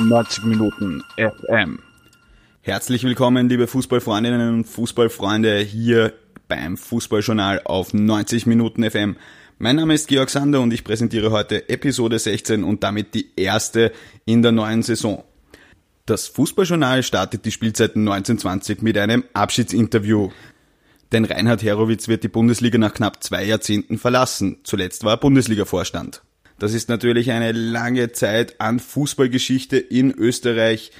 90 Minuten FM. Herzlich willkommen, liebe Fußballfreundinnen und Fußballfreunde, hier beim Fußballjournal auf 90 Minuten FM. Mein Name ist Georg Sander und ich präsentiere heute Episode 16 und damit die erste in der neuen Saison. Das Fußballjournal startet die Spielzeit 1920 mit einem Abschiedsinterview. Denn Reinhard Herowitz wird die Bundesliga nach knapp zwei Jahrzehnten verlassen. Zuletzt war er Bundesliga-Vorstand. Das ist natürlich eine lange Zeit an Fußballgeschichte in Österreich.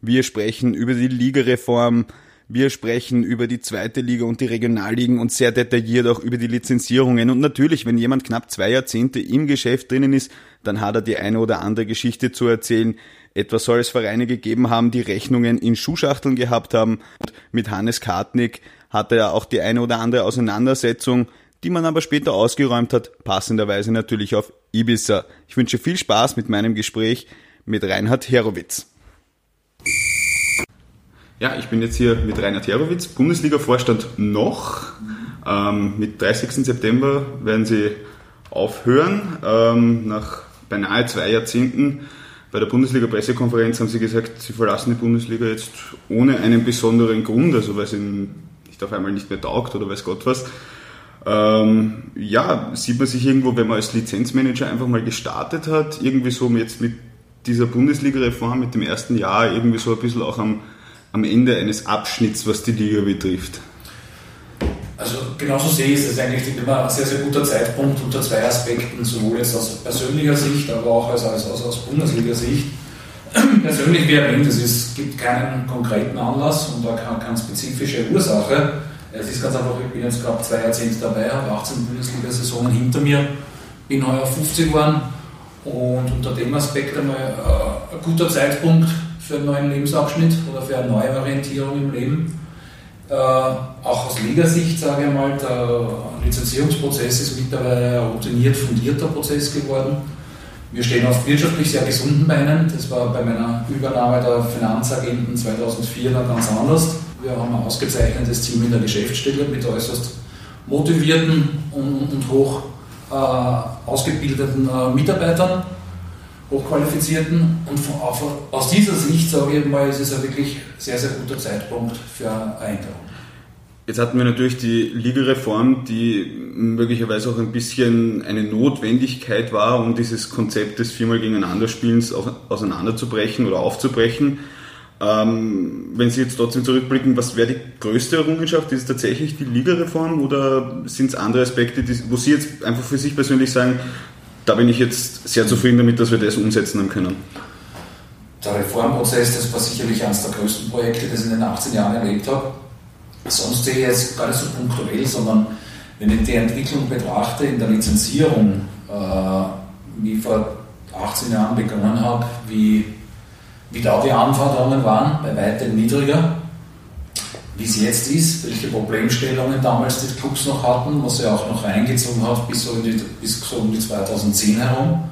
Wir sprechen über die Ligareform, wir sprechen über die zweite Liga und die Regionalligen und sehr detailliert auch über die Lizenzierungen. Und natürlich, wenn jemand knapp zwei Jahrzehnte im Geschäft drinnen ist, dann hat er die eine oder andere Geschichte zu erzählen. Etwas soll es Vereine gegeben haben, die Rechnungen in Schuhschachteln gehabt haben. Und mit Hannes Kartnick hatte er auch die eine oder andere Auseinandersetzung die man aber später ausgeräumt hat, passenderweise natürlich auf Ibiza. Ich wünsche viel Spaß mit meinem Gespräch mit Reinhard Herowitz. Ja, ich bin jetzt hier mit Reinhard Herowitz, Bundesliga-Vorstand noch. Ähm, mit 30. September werden Sie aufhören. Ähm, nach beinahe zwei Jahrzehnten bei der Bundesliga-Pressekonferenz haben Sie gesagt, Sie verlassen die Bundesliga jetzt ohne einen besonderen Grund, also weil es Ihnen nicht auf einmal nicht mehr taugt oder weiß Gott was. Ähm, ja, sieht man sich irgendwo, wenn man als Lizenzmanager einfach mal gestartet hat, irgendwie so jetzt mit dieser Bundesliga-Reform, mit dem ersten Jahr, irgendwie so ein bisschen auch am, am Ende eines Abschnitts, was die Liga betrifft? Also genauso sehe ich es eigentlich immer ein sehr, sehr guter Zeitpunkt unter zwei Aspekten, sowohl jetzt aus persönlicher Sicht, aber auch als, als, aus, aus Bundesliga-Sicht. Persönlich, wie erwähnt, es gibt keinen konkreten Anlass und da keine, keine spezifische Ursache. Es ist ganz einfach, ich bin jetzt gerade zwei Jahrzehnte dabei, habe 18 Bundesliga-Saisonen hinter mir, bin heuer 50 geworden und unter dem Aspekt einmal äh, ein guter Zeitpunkt für einen neuen Lebensabschnitt oder für eine neue Orientierung im Leben. Äh, auch aus Ligasicht sage ich mal, der Lizenzierungsprozess ist mittlerweile ein routiniert fundierter Prozess geworden. Wir stehen auf wirtschaftlich sehr gesunden Beinen. Das war bei meiner Übernahme der Finanzagenten 2004 noch ganz anders. Wir haben ein ausgezeichnetes Team in der Geschäftsstelle mit äußerst motivierten und, hoch äh, ausgebildeten äh, Mitarbeitern, hochqualifizierten. Und von, auf, aus dieser Sicht, sage ich mal, ist es ein wirklich sehr, sehr guter Zeitpunkt für eine Änderung. Jetzt hatten wir natürlich die Ligareform, die möglicherweise auch ein bisschen eine Notwendigkeit war, um dieses Konzept des viermal gegeneinander Spielens auseinanderzubrechen oder aufzubrechen. Ähm, wenn Sie jetzt trotzdem zurückblicken, was wäre die größte Errungenschaft? Ist es tatsächlich die Ligareform oder sind es andere Aspekte, die, wo Sie jetzt einfach für sich persönlich sagen, da bin ich jetzt sehr zufrieden damit, dass wir das umsetzen haben können? Der Reformprozess, das war sicherlich eines der größten Projekte, das ich in den 18 Jahren erlebt habe. Sonst sehe ich jetzt gar nicht so punktuell, sondern wenn ich die Entwicklung betrachte in der Lizenzierung, äh, wie vor 18 Jahren begonnen habe, wie wie da die Anforderungen waren, bei weitem niedriger, wie es jetzt ist, welche Problemstellungen damals die Clubs noch hatten, was sie auch noch reingezogen hat bis so, die, bis so um die 2010 herum.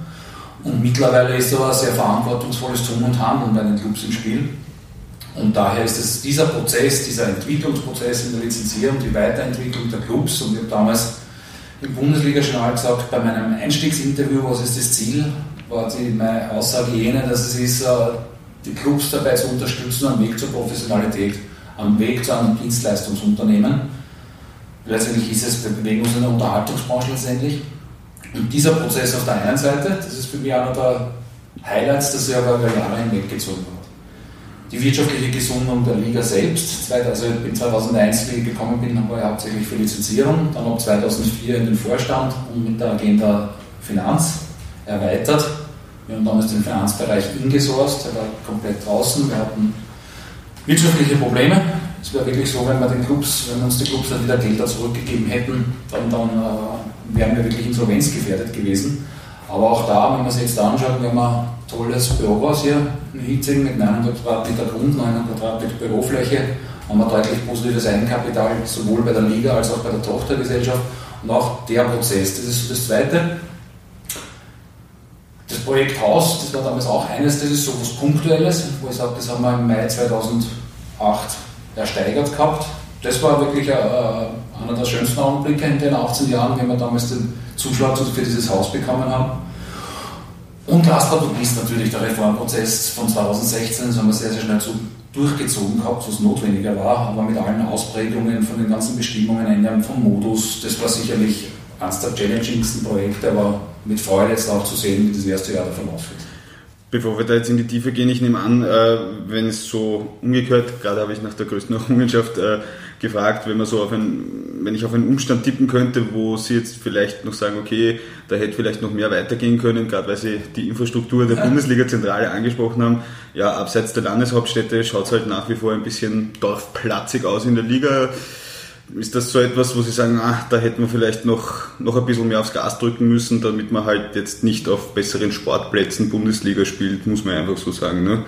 Und mittlerweile ist da ein sehr verantwortungsvolles Tun und Handeln bei den Clubs im Spiel. Und daher ist es dieser Prozess, dieser Entwicklungsprozess in der Lizenzierung, die Weiterentwicklung der Clubs. Und ich habe damals im Bundesliga-Journal gesagt, bei meinem Einstiegsinterview, was ist das Ziel, war die, meine Aussage jene, dass es ist, äh, die Clubs dabei zu unterstützen am Weg zur Professionalität, am Weg zu einem Dienstleistungsunternehmen. Letztendlich ist es, wir bewegen uns in der Unterhaltungsbranche letztendlich. Und dieser Prozess auf der einen Seite, das ist für mich einer der Highlights, das sich aber über Jahre hinweggezogen hat. Die wirtschaftliche Gesundung der Liga selbst, also in 2001, wie ich gekommen bin, war ich hauptsächlich für Lizenzierung, dann ab 2004 in den Vorstand und mit der Agenda Finanz erweitert wir haben damals den Finanzbereich ingesourced, der war komplett draußen. Wir hatten wirtschaftliche Probleme. Es wäre wirklich so, wenn wir den Clubs, wenn uns die Clubs dann wieder Gelder zurückgegeben hätten, dann, dann äh, wären wir wirklich insolvenzgefährdet gewesen. Aber auch da, wenn man sich jetzt anschaut, wir haben ein tolles Bürohaus hier in Hitzing mit 900 Quadratmeter Grund, 900 Quadratmeter Bürofläche, haben wir deutlich positives Eigenkapital, sowohl bei der Liga als auch bei der Tochtergesellschaft. Und auch der Prozess, das ist das Zweite. Projekt Haus, das war damals auch eines, das ist so etwas Punktuelles, wo ich sage, das haben wir im Mai 2008 ersteigert gehabt. Das war wirklich äh, einer der schönsten Augenblicke in den 18 Jahren, wenn wir damals den Zuschlag für dieses Haus bekommen haben. Und last but not least natürlich der Reformprozess von 2016, das haben wir sehr, sehr schnell zu, durchgezogen gehabt, was notwendiger war, aber mit allen Ausprägungen von den ganzen Bestimmungen, Änderungen vom Modus, das war sicherlich eines der challengingsten Projekte, aber mit Freude jetzt auch zu sehen, wie das erste Jahr davon ausfällt. Bevor wir da jetzt in die Tiefe gehen, ich nehme an, äh, wenn es so umgekehrt, gerade habe ich nach der größten Errungenschaft äh, gefragt, wenn man so auf ein, wenn ich auf einen Umstand tippen könnte, wo Sie jetzt vielleicht noch sagen, okay, da hätte vielleicht noch mehr weitergehen können, gerade weil Sie die Infrastruktur der Bundesliga-Zentrale angesprochen haben. Ja, abseits der Landeshauptstädte schaut es halt nach wie vor ein bisschen dorfplatzig aus in der Liga. Ist das so etwas, wo Sie sagen, ah, da hätten wir vielleicht noch, noch ein bisschen mehr aufs Gas drücken müssen, damit man halt jetzt nicht auf besseren Sportplätzen Bundesliga spielt, muss man einfach so sagen, ne?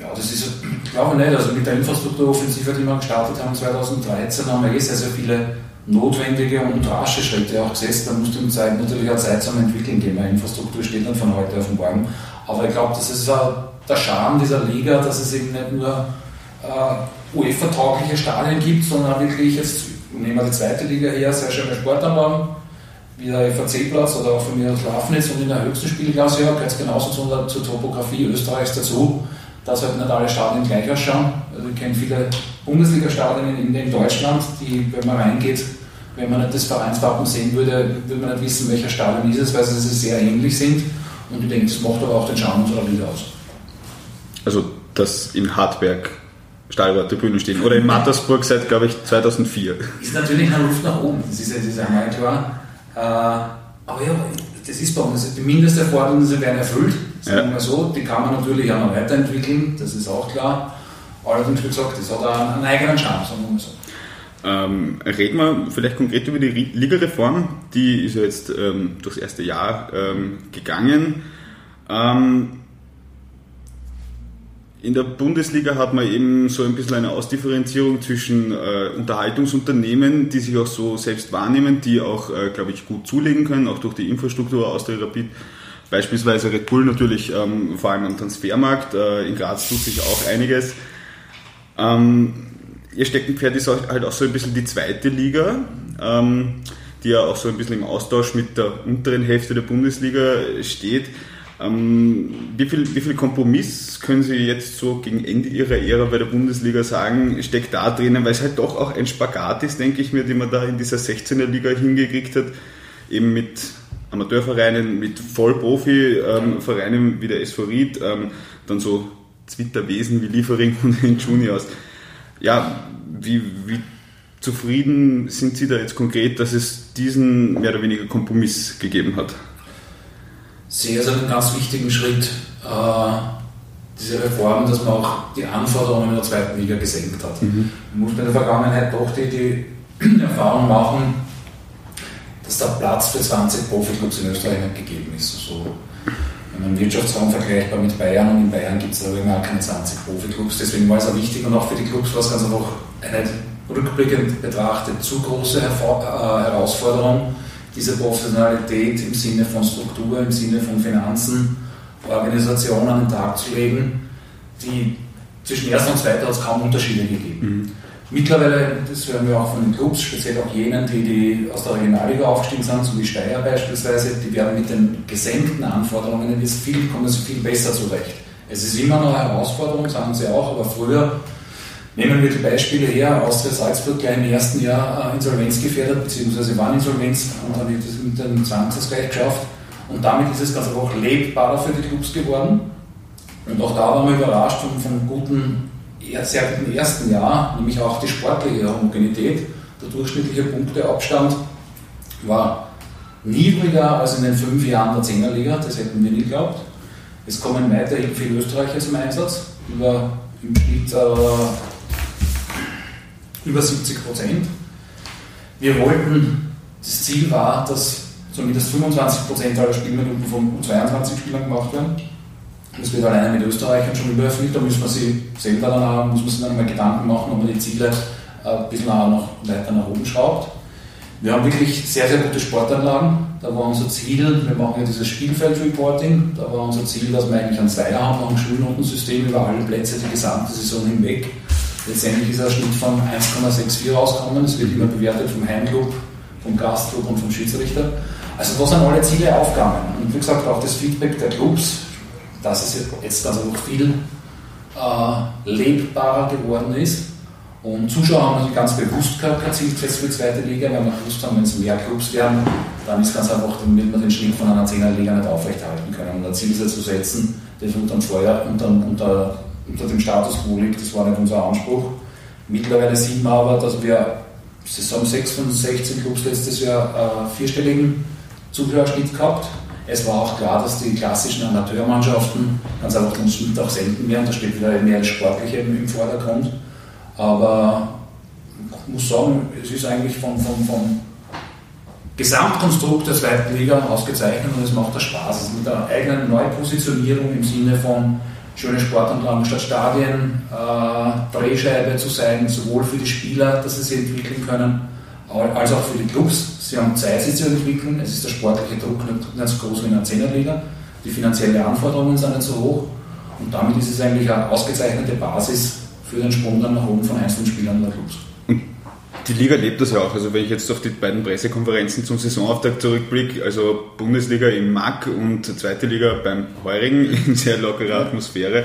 Ja, das ist, glaube ich nicht. Also mit der Infrastrukturoffensive, die wir gestartet haben 2013, haben wir eh sehr, sehr viele notwendige und rasche Schritte auch gesetzt. Da musste die Zeit natürlich auch Zeit zum Entwickeln geben. Eine Infrastruktur steht nicht von heute auf morgen. Aber ich glaube, das ist auch der Charme dieser Liga, dass es eben nicht nur äh, UEFA-taugliche Stadien gibt, sondern wirklich jetzt, nehmen wir die zweite Liga her, sehr schöne Sportanlagen, wie der FAC-Platz oder auch von mir aus Lafnitz und in der höchsten Spielklasse ja, gehört es genauso zur, zur Topografie Österreichs dazu, dass halt nicht alle Stadien gleich ausschauen. Also ich kenne viele Bundesliga-Stadien in, in, Deutschland, die, wenn man reingeht, wenn man nicht das Vereinswappen sehen würde, würde man nicht wissen, welcher Stadion ist es, weil sie sehr ähnlich sind. Und ich denke, das macht aber auch den Charme unserer Liga aus. Also, dass in Hartberg Stahlrohrtribünen stehen. Oder in Mattersburg seit, glaube ich, 2004. Ist natürlich eine Luft nach oben, das ist ja, ja klar. Äh, aber ja, das ist bei uns. Die Mindesterforderungen werden erfüllt, sagen wir ja. mal so. Die kann man natürlich auch noch weiterentwickeln, das ist auch klar. Allerdings, wie gesagt, das hat auch einen eigenen Charme, sagen wir mal so. Ähm, reden wir vielleicht konkret über die Ligareform. Die ist ja jetzt ähm, durchs erste Jahr ähm, gegangen. Ähm, in der Bundesliga hat man eben so ein bisschen eine Ausdifferenzierung zwischen äh, Unterhaltungsunternehmen, die sich auch so selbst wahrnehmen, die auch, äh, glaube ich, gut zulegen können, auch durch die Infrastruktur aus der Rapid. Beispielsweise Red Bull natürlich ähm, vor allem am Transfermarkt. Äh, in Graz tut sich auch einiges. Ähm, ihr Steckenpferd ist halt auch so ein bisschen die zweite Liga, ähm, die ja auch so ein bisschen im Austausch mit der unteren Hälfte der Bundesliga steht. Ähm, wie, viel, wie viel Kompromiss können Sie jetzt so gegen Ende Ihrer Ära bei der Bundesliga sagen, steckt da drinnen, weil es halt doch auch ein Spagat ist, denke ich mir, den man da in dieser 16er Liga hingekriegt hat, eben mit Amateurvereinen, mit Vollprofi-Vereinen ähm, wie der SV Ried, ähm, dann so Zwitterwesen wie Liefering und den Juniors. Ja, wie, wie zufrieden sind Sie da jetzt konkret, dass es diesen mehr oder weniger Kompromiss gegeben hat? Sehe es als einen ganz wichtigen Schritt, äh, diese Reform, dass man auch die Anforderungen in der zweiten Liga gesenkt hat. Mhm. Man muss in der Vergangenheit doch die, die Erfahrung machen, dass der Platz für 20 Profiklubs in Österreich nicht gegeben ist. Also, wenn man Wirtschaftsraum vergleichbar mit Bayern und in Bayern gibt es darüber auch keine 20 Profiklubs. Deswegen war es auch wichtig und auch für die Clubs war es ganz einfach eine rückblickend betrachtet zu große Hervor äh, Herausforderung, diese Professionalität im Sinne von Struktur, im Sinne von Finanzen, Organisation an den Tag zu legen, die zwischen erster und zweiter hat es kaum Unterschiede gegeben. Mhm. Mittlerweile, das hören wir auch von den Clubs, speziell auch jenen, die, die aus der Regionalliga aufgestiegen sind, so wie Steyr beispielsweise, die werden mit den gesenkten Anforderungen jetzt viel, kommen sie viel besser zurecht. Es ist immer noch eine Herausforderung, sagen sie auch, aber früher Nehmen wir die Beispiele her, Austria Salzburg gleich im ersten Jahr äh, Insolvenz gefährdet, beziehungsweise waren Insolvenz und haben das mit dem Zwangsausgleich geschafft. Und damit ist es ganz einfach lebbarer für die Clubs geworden. Und auch da waren wir überrascht von, von guten, sehr guten ersten Jahr, nämlich auch die sportliche Homogenität. Der durchschnittliche Punkteabstand war niedriger als in den fünf Jahren der Zehnerliga, das hätten wir nie geglaubt. Es kommen weiterhin viele Österreicher zum Einsatz, über im Schnitt äh, über 70 Prozent. Wir wollten, das Ziel war, dass zumindest 25 Prozent aller Spielminuten von 22 Spielern gemacht werden. Das wird alleine mit Österreichern schon übererfüllt, da müssen wir sie selber dann auch, muss man sich dann mal Gedanken machen, ob man die Ziele äh, ein bisschen noch weiter nach oben schraubt. Wir haben wirklich sehr, sehr gute Sportanlagen. Da war unser Ziel, wir machen ja dieses Spielfeld-Reporting, da war unser Ziel, dass wir eigentlich einen Zweier haben, ein Schulnotensystem über alle Plätze die gesamte Saison hinweg. Letztendlich ist ein Schnitt von 1,64 rausgekommen. Es wird immer bewertet vom Heimclub, vom Gastclub und vom Schiedsrichter. Also da sind alle Ziele aufgegangen. Und wie gesagt, auch das Feedback der Clubs, dass es jetzt also noch viel äh, lebbarer geworden ist. Und Zuschauer haben natürlich ganz bewusst kein Ziel für die zweite Liga, weil wir gewusst haben, wenn es mehr Clubs werden, dann ist ganz einfach, dann wird man den Schnitt von einer Zehnerliga nicht aufrechterhalten können. Und ein Ziel zu setzen, das unter dem Feuer, unter, unter, unter dem Status quo liegt, das war nicht unser Anspruch. Mittlerweile sieht man aber, dass wir Saison 6 von 16 Clubs letztes Jahr äh, vierstelligen Zuhörerschnitt gehabt. Es war auch klar, dass die klassischen Amateurmannschaften ganz einfach den Schnitt auch senken werden. Da steht wieder mehr das Sportliche im Vordergrund. Aber ich muss sagen, es ist eigentlich vom, vom, vom Gesamtkonstrukt der zweiten Liga ausgezeichnet und es macht da Spaß. Also mit der eigenen Neupositionierung im Sinne von schöne Sportanlagen statt Stadien, äh, Drehscheibe zu sein, sowohl für die Spieler, dass sie sich entwickeln können, als auch für die Clubs. Sie haben Zeit, sich zu entwickeln. Es ist der sportliche Druck nicht, so groß wie in der Zehnerliga. Die finanziellen Anforderungen sind nicht so hoch. Und damit ist es eigentlich eine ausgezeichnete Basis für den Sprung dann nach oben von einzelnen Spielern der Clubs. Die Liga lebt das ja auch. Also wenn ich jetzt auf die beiden Pressekonferenzen zum Saisonauftakt zurückblicke, also Bundesliga im MAC und zweite Liga beim Heurigen in sehr lockerer Atmosphäre,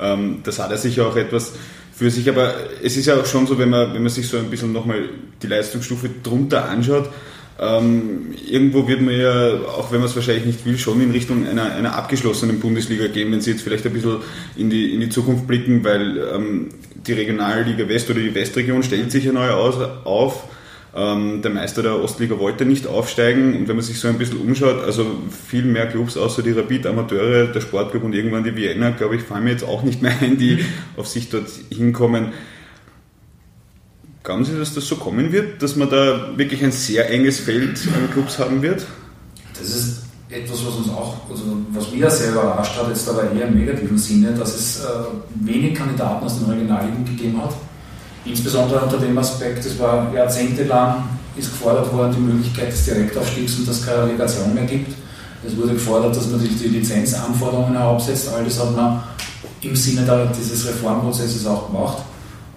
ähm, das hat er sich auch etwas für sich. Aber es ist ja auch schon so, wenn man, wenn man sich so ein bisschen nochmal die Leistungsstufe drunter anschaut, ähm, irgendwo wird man ja, auch wenn man es wahrscheinlich nicht will, schon in Richtung einer, einer abgeschlossenen Bundesliga gehen, wenn Sie jetzt vielleicht ein bisschen in die, in die Zukunft blicken, weil ähm, die Regionalliga West oder die Westregion stellt sich ja neu aus, auf. Ähm, der Meister der Ostliga wollte nicht aufsteigen und wenn man sich so ein bisschen umschaut, also viel mehr Clubs außer die Rapid Amateure, der Sportclub und irgendwann die Vienna, glaube ich, fallen mir jetzt auch nicht mehr ein, die auf sich dort hinkommen. Glauben Sie, dass das so kommen wird, dass man da wirklich ein sehr enges Feld an Clubs haben wird? Das ist etwas, was uns auch, also was mich sehr überrascht hat, jetzt aber eher im negativen Sinne, dass es äh, wenig Kandidaten aus den Regionalligen gegeben hat. Insbesondere unter dem Aspekt, es war jahrzehntelang ist gefordert worden, die Möglichkeit des Direktaufstiegs und dass es keine Relegation mehr gibt. Es wurde gefordert, dass man sich die Lizenzanforderungen herabsetzt. All das hat man im Sinne dieses Reformprozesses auch gemacht.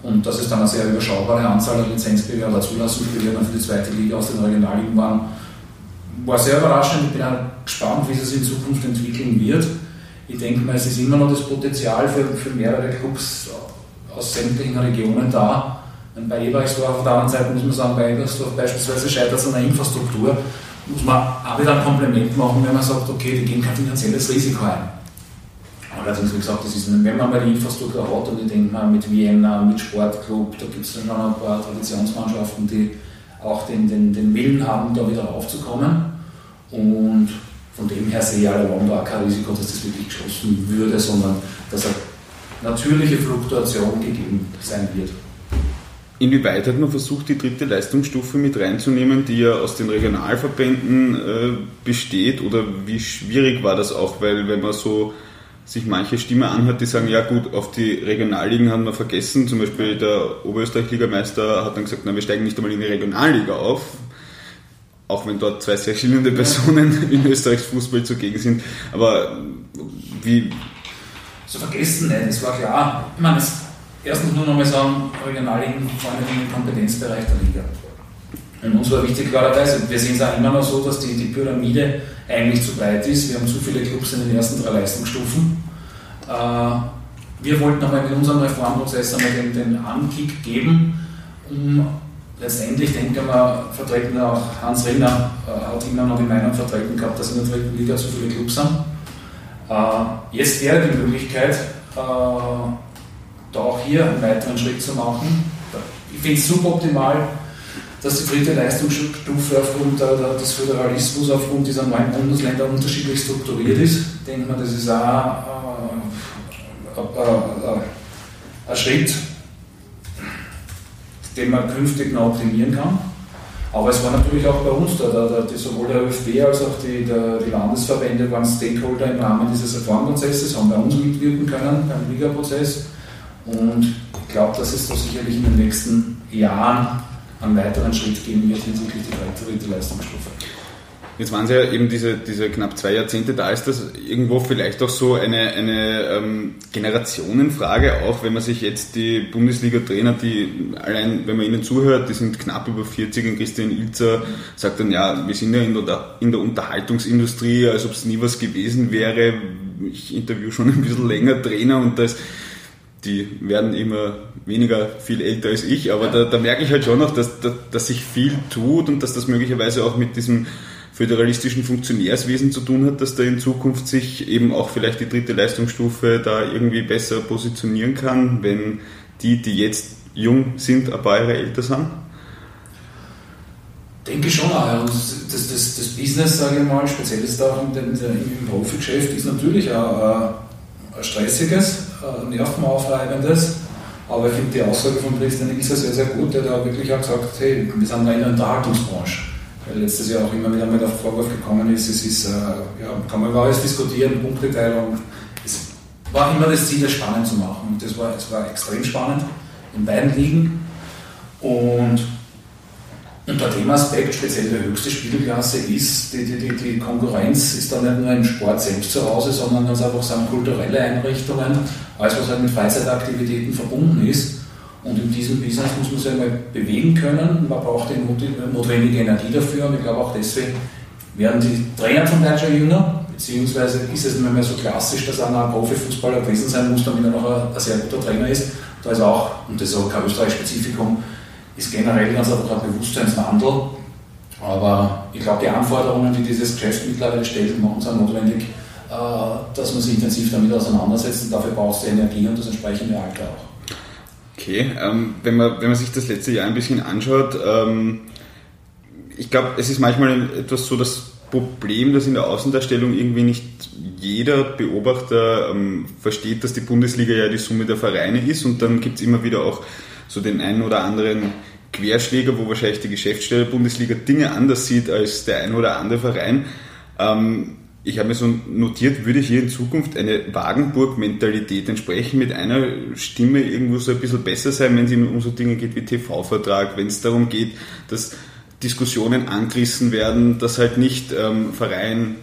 Und dass es dann eine sehr überschaubare Anzahl an Lizenzbewerber für die für die zweite Liga aus den Regionalligen waren, war sehr überraschend. Ich bin auch gespannt, wie es sich in Zukunft entwickeln wird. Ich denke mal, es ist immer noch das Potenzial für, für mehrere Clubs aus sämtlichen Regionen da. Und bei Ebersdorf auf der anderen Seite muss man sagen, bei Ebersdorf beispielsweise scheitert es an der Infrastruktur. Muss man auch wieder ein Kompliment machen, wenn man sagt, okay, die gehen kein finanzielles Risiko ein. Allerdings, wie gesagt, das ist, wenn man mal die Infrastruktur hat und ich denke mal mit Vienna, mit Sportclub, da gibt es dann ein paar Traditionsmannschaften, die auch den, den, den Willen haben, da wieder raufzukommen. Und von dem her sehe ich allein da kein Risiko, dass das wirklich geschlossen würde, sondern dass eine natürliche Fluktuation gegeben sein wird. Inwieweit hat man versucht, die dritte Leistungsstufe mit reinzunehmen, die ja aus den Regionalverbänden äh, besteht? Oder wie schwierig war das auch? Weil wenn man so sich manche Stimme anhört, die sagen, ja gut, auf die Regionalligen haben wir vergessen. Zum Beispiel der Oberösterreich-Ligameister hat dann gesagt, na, wir steigen nicht einmal in die Regionalliga auf. Auch wenn dort zwei sehr schillende Personen in Österreichs Fußball zugegen sind. Aber wie... So vergessen nicht, es war klar. Ich meine, erstens nur noch mal sagen, Regionalligen fallen in den Kompetenzbereich der Liga. Und uns war wichtig klarerweise, wir sehen es auch immer noch so, dass die, die Pyramide eigentlich zu breit ist. Wir haben zu viele Clubs in den ersten drei Leistungsstufen. Äh, wir wollten aber in unserem Reformprozess einmal den, den Ankick geben, um letztendlich, denke mal, vertreten auch Hans Rinner äh, hat immer noch die Meinung vertreten gehabt, dass in der dritten Liga zu viele Clubs sind. Äh, jetzt wäre die Möglichkeit, da auch hier einen weiteren Schritt zu machen. Ich finde es suboptimal, dass die dritte Leistungsstufe aufgrund des Föderalismus, aufgrund dieser neuen Bundesländer unterschiedlich strukturiert ist. Ich denke mal, das ist auch äh, äh, äh, ein Schritt, den man künftig noch optimieren kann. Aber es war natürlich auch bei uns, da, da, da sowohl der ÖFB als auch die, der, die Landesverbände waren Stakeholder im Rahmen dieses Reformprozesses, haben bei uns mitwirken können beim Liga-Prozess. Und ich glaube, dass es da sicherlich in den nächsten Jahren einen weiteren Schritt gehen wird hinsichtlich der dritte Leistungsstufe. Jetzt waren es ja eben diese, diese knapp zwei Jahrzehnte, da ist das irgendwo vielleicht auch so eine, eine ähm, Generationenfrage, auch wenn man sich jetzt die Bundesliga-Trainer, die allein, wenn man ihnen zuhört, die sind knapp über 40 und Christian Ilzer sagt dann, ja, wir sind ja in der, in der Unterhaltungsindustrie, als ob es nie was gewesen wäre. Ich interview schon ein bisschen länger Trainer und das die werden immer weniger viel älter als ich, aber da, da merke ich halt schon noch, dass, dass, dass sich viel tut und dass das möglicherweise auch mit diesem föderalistischen Funktionärswesen zu tun hat, dass da in Zukunft sich eben auch vielleicht die dritte Leistungsstufe da irgendwie besser positionieren kann, wenn die, die jetzt jung sind, ein paar Jahre älter sind? Denke schon auch. Und das, das, das Business, sage ich mal, speziell ist auch im, im Profigeschäft, ist natürlich auch ein stressiges, ein nervenaufreibendes. Aber ich finde die Aussage von Christian Ilse sehr, sehr gut, der da wirklich auch gesagt hat, hey, wir sind da in der Unterhaltungsbranche weil letztes Jahr auch immer wieder mal der Vorwurf gekommen ist, es ist, äh, ja, kann man über alles diskutieren, Punkteteilung. Es war immer das Ziel, das spannend zu machen. Und das war, es war extrem spannend in beiden Ligen. Und unter dem Aspekt, speziell die höchste Spielklasse, ist, die, die, die, die Konkurrenz ist dann nicht nur im Sport selbst zu Hause, sondern ganz einfach sind kulturelle Einrichtungen, alles was halt mit Freizeitaktivitäten verbunden ist. Und in diesem Business muss man sich einmal bewegen können. Man braucht die notwendige Energie dafür. Und ich glaube auch deswegen werden die Trainer Teil schon jünger, beziehungsweise ist es nicht mehr so klassisch, dass einer ein Profifußballer gewesen sein muss, damit er noch ein, ein sehr guter Trainer ist. Da ist auch, und das ist auch kein Österreich-Spezifikum, ist generell ganz einfach ein Bewusstseinswandel. Aber ich glaube, die Anforderungen, die dieses Geschäft mittlerweile stellt, machen es auch notwendig, äh, dass man sich intensiv damit auseinandersetzt. Und dafür braucht es die Energie und das entsprechende Alter auch. Okay, ähm, wenn, man, wenn man sich das letzte Jahr ein bisschen anschaut, ähm, ich glaube, es ist manchmal etwas so das Problem, dass in der Außendarstellung irgendwie nicht jeder Beobachter ähm, versteht, dass die Bundesliga ja die Summe der Vereine ist und dann gibt es immer wieder auch so den einen oder anderen Querschläger, wo wahrscheinlich die Geschäftsstelle Bundesliga Dinge anders sieht als der ein oder andere Verein. Ähm, ich habe mir so notiert, würde hier in Zukunft eine Wagenburg-Mentalität entsprechen, mit einer Stimme irgendwo so ein bisschen besser sein, wenn es um so Dinge geht wie TV-Vertrag, wenn es darum geht, dass Diskussionen angerissen werden, dass halt nicht ähm, Verein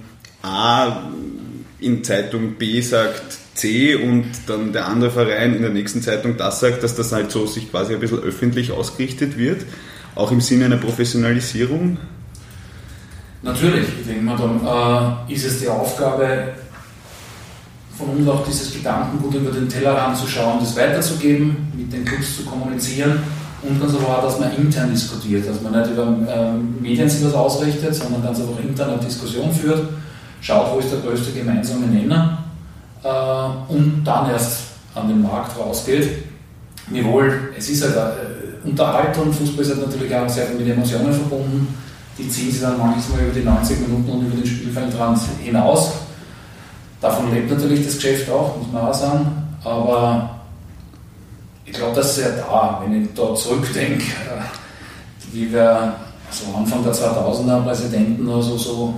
A in Zeitung B sagt C und dann der andere Verein in der nächsten Zeitung das sagt, dass das halt so sich quasi ein bisschen öffentlich ausgerichtet wird, auch im Sinne einer Professionalisierung. Natürlich, ich denke mal, dann äh, ist es die Aufgabe von uns auch dieses Gedankengut über den Tellerrand zu schauen, das weiterzugeben, mit den Clubs zu kommunizieren und ganz einfach dass man intern diskutiert, dass man nicht über ähm, Medien sich was ausrichtet, sondern ganz einfach intern eine Diskussion führt, schaut, wo ist der größte gemeinsame Nenner äh, und dann erst an den Markt rausgeht. Wiewohl, es ist halt äh, Unterhaltung, Fußball ist halt natürlich auch sehr viel mit Emotionen verbunden die ziehen sich dann manchmal über die 90 Minuten und über den Spielfeldrand hinaus. Davon lebt natürlich das Geschäft auch, muss man auch sagen. Aber ich glaube, das ist ja da, wenn ich da zurückdenke, äh, wie wir so Anfang der 2000er Präsidenten also so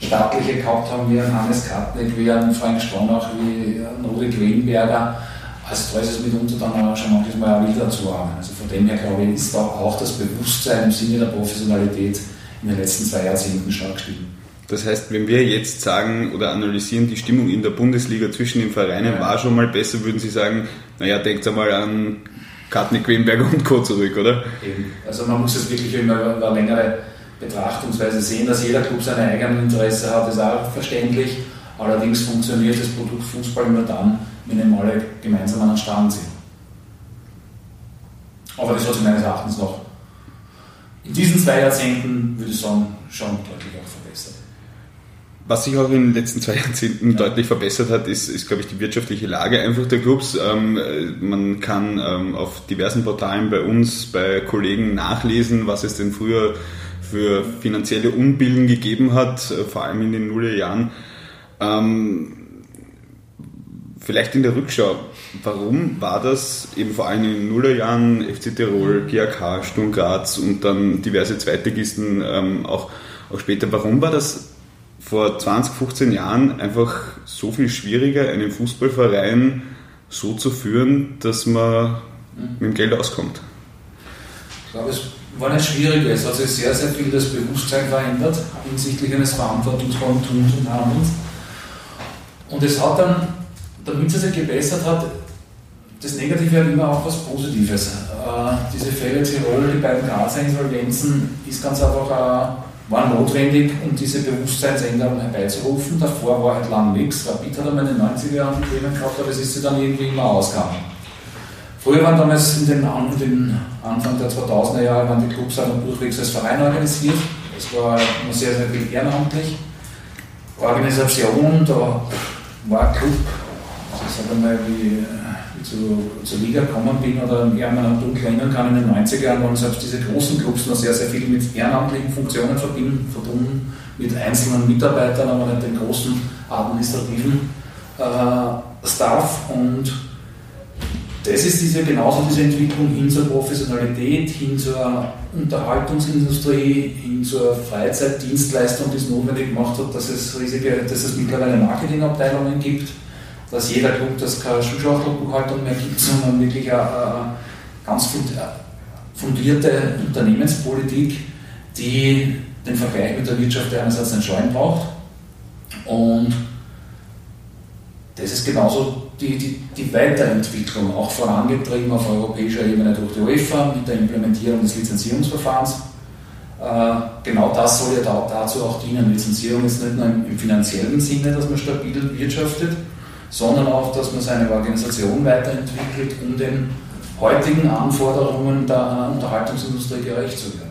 staatliche gehabt haben, wie ein Hannes Kartnick, wie ein Frank Stronach, wie ein Rudi Quellenberger. Also da ist es mitunter dann auch schon manchmal auch wieder zu haben. Also von dem her glaube ich, ist da auch das Bewusstsein im Sinne der Professionalität in den letzten zwei Jahrzehnten stark gestiegen. Das heißt, wenn wir jetzt sagen oder analysieren, die Stimmung in der Bundesliga zwischen den Vereinen ja. war schon mal besser, würden Sie sagen, naja, denkt einmal an Katni Quenberger und Co. zurück, oder? Eben. Also man muss es wirklich immer über eine längere Betrachtungsweise sehen, dass jeder Club seine eigenen Interesse hat, ist auch verständlich. Allerdings funktioniert das Produkt Fußball nur dann, wenn eben alle gemeinsam an den Stand sind. Aber das hat sich meines Erachtens noch in diesen zwei Jahrzehnten, würde ich sagen, schon deutlich auch verbessert. Was sich auch in den letzten zwei Jahrzehnten ja. deutlich verbessert hat, ist, ist, glaube ich, die wirtschaftliche Lage einfach der Clubs. Ähm, man kann ähm, auf diversen Portalen bei uns, bei Kollegen nachlesen, was es denn früher für finanzielle Unbillen gegeben hat, äh, vor allem in den Nullerjahren. Ähm, vielleicht in der Rückschau, warum war das eben vor allem in den Nullerjahren FC Tirol, GAK, Sturm Graz und dann diverse Zweitligisten ähm, auch, auch später, warum war das vor 20, 15 Jahren einfach so viel schwieriger, einen Fußballverein so zu führen, dass man mit dem Geld auskommt? Ich glaube, es war nicht schwieriger. Es hat sich sehr, sehr viel das Bewusstsein verändert hinsichtlich eines verantwortungsvollen Tuns und Handelns. Und es hat dann, damit es sich gebessert hat, das Negative hat immer auch was Positives. Äh, diese Fälle Tirol, die beiden Grazer Insolvenzen, ist ganz einfach, äh, war notwendig, um diese Bewusstseinsänderung herbeizurufen. Davor war halt lang nichts. Rapid hat einmal in den 90er Jahren Themen gehabt, aber es ist sie dann irgendwie immer ausgegangen. Früher waren damals in den, in den Anfang der 2000er Jahre waren die Clubs auch durchwegs als Verein organisiert. Es war immer sehr, sehr viel ehrenamtlich. Organisation, da war ein Club, also ich sage mal, wie ich zu, zur Liga gekommen bin oder eher mal dunkel erinnern kann, in den 90er Jahren waren selbst diese großen Clubs noch sehr, sehr viel mit ehrenamtlichen Funktionen verbinden, verbunden, mit einzelnen Mitarbeitern, aber nicht den großen administrativen äh, Staff und das ist diese, genauso diese Entwicklung hin zur Professionalität, hin zur Unterhaltungsindustrie, hin zur Freizeitdienstleistung, die es notwendig gemacht hat, dass es riesige, dass es mittlerweile Marketingabteilungen gibt, dass jeder Club das keine Schulschachtelbuchhaltung mehr gibt, sondern wirklich eine, eine ganz fundierte Unternehmenspolitik, die den Vergleich mit der Wirtschaft einerseits einen Schein braucht. Und das ist genauso die, die, die Weiterentwicklung, auch vorangetrieben auf europäischer Ebene durch die UEFA mit der Implementierung des Lizenzierungsverfahrens. Äh, genau das soll ja da, dazu auch dienen. Lizenzierung ist nicht nur im, im finanziellen Sinne, dass man stabil wirtschaftet, sondern auch, dass man seine Organisation weiterentwickelt, um den heutigen Anforderungen der Unterhaltungsindustrie gerecht zu werden.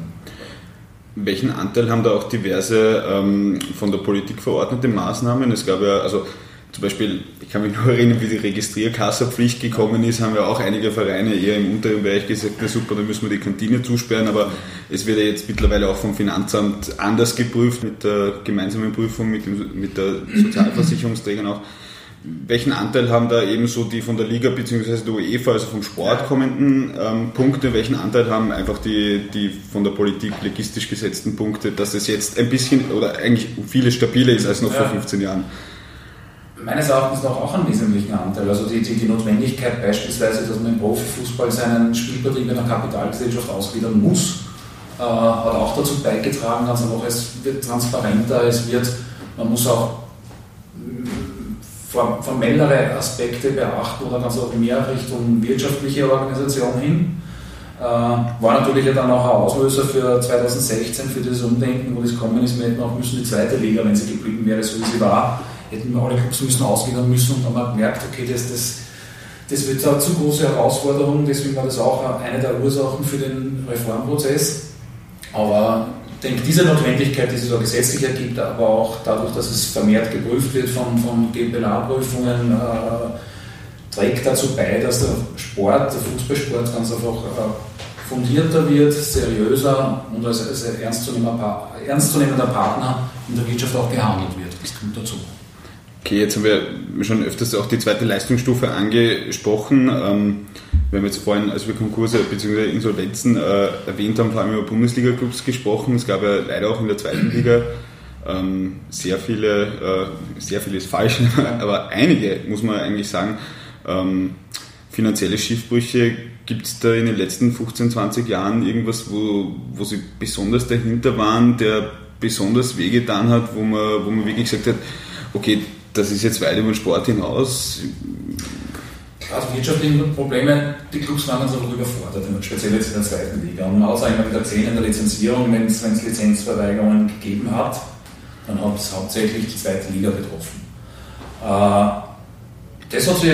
Welchen Anteil haben da auch diverse ähm, von der Politik verordnete Maßnahmen? Es gab ja, also zum Beispiel, ich kann mich nur erinnern, wie die Registrierkasserpflicht gekommen ist, haben ja auch einige Vereine eher im unteren Bereich gesagt, na super, dann müssen wir die Kantine zusperren, aber es wird ja jetzt mittlerweile auch vom Finanzamt anders geprüft, mit der gemeinsamen Prüfung mit, dem, mit der Sozialversicherungsträgern auch. Welchen Anteil haben da eben so die von der Liga bzw. der UEFA, also vom Sport kommenden ähm, Punkte, welchen Anteil haben einfach die, die von der Politik legistisch gesetzten Punkte, dass es jetzt ein bisschen oder eigentlich vieles stabiler ist als noch ja. vor 15 Jahren? Meines Erachtens noch auch einen wesentlichen Anteil. Also die, die, die, Notwendigkeit beispielsweise, dass man im Profifußball seinen Spielbetrieb in der Kapitalgesellschaft ausgliedern muss, äh, hat auch dazu beigetragen, ganz einfach, es wird transparenter, es wird, man muss auch mm, formellere Aspekte beachten oder ganz auch mehr Richtung wirtschaftliche Organisation hin. Äh, war natürlich dann auch ein Auslöser für 2016, für dieses Umdenken, wo das kommen ist, wir hätten auch müssen die zweite Liga, wenn sie geblieben wäre, so wie sie war, hätten wir alle Clubs müssen ausgegangen müssen und dann haben wir gemerkt, okay, das, das, das wird eine zu große Herausforderung, deswegen war das auch eine der Ursachen für den Reformprozess. Aber ich denke, diese Notwendigkeit, die sich da gesetzlich ergibt, aber auch dadurch, dass es vermehrt geprüft wird von, von GmbH-Prüfungen, äh, trägt dazu bei, dass der Sport, der Fußballsport ganz einfach äh, fundierter wird, seriöser und als, als ernstzunehmender, ernstzunehmender Partner in der Wirtschaft auch gehandelt wird. Das kommt dazu. Okay, jetzt haben wir schon öfters auch die zweite Leistungsstufe angesprochen. Ähm, wir haben jetzt vorhin, als wir Konkurse bzw. Insolvenzen äh, erwähnt haben, vor allem über Bundesliga-Clubs gesprochen. Es gab ja leider auch in der zweiten Liga ähm, sehr viele, äh, sehr vieles falsch, aber einige, muss man eigentlich sagen, ähm, finanzielle Schiffbrüche. Gibt es da in den letzten 15, 20 Jahren irgendwas, wo, wo Sie besonders dahinter waren, der besonders wehgetan hat, wo man, wo man wirklich gesagt hat, okay, das ist jetzt weit über den Sport hinaus. Also wirtschaftliche Probleme, die Clubs waren dann so überfordert, speziell jetzt in der zweiten Liga. Und man hat es einmal mit der 10 in der Lizenzierung, wenn es Lizenzverweigerungen gegeben hat, dann hat es hauptsächlich die zweite Liga betroffen. Äh, das hat sich,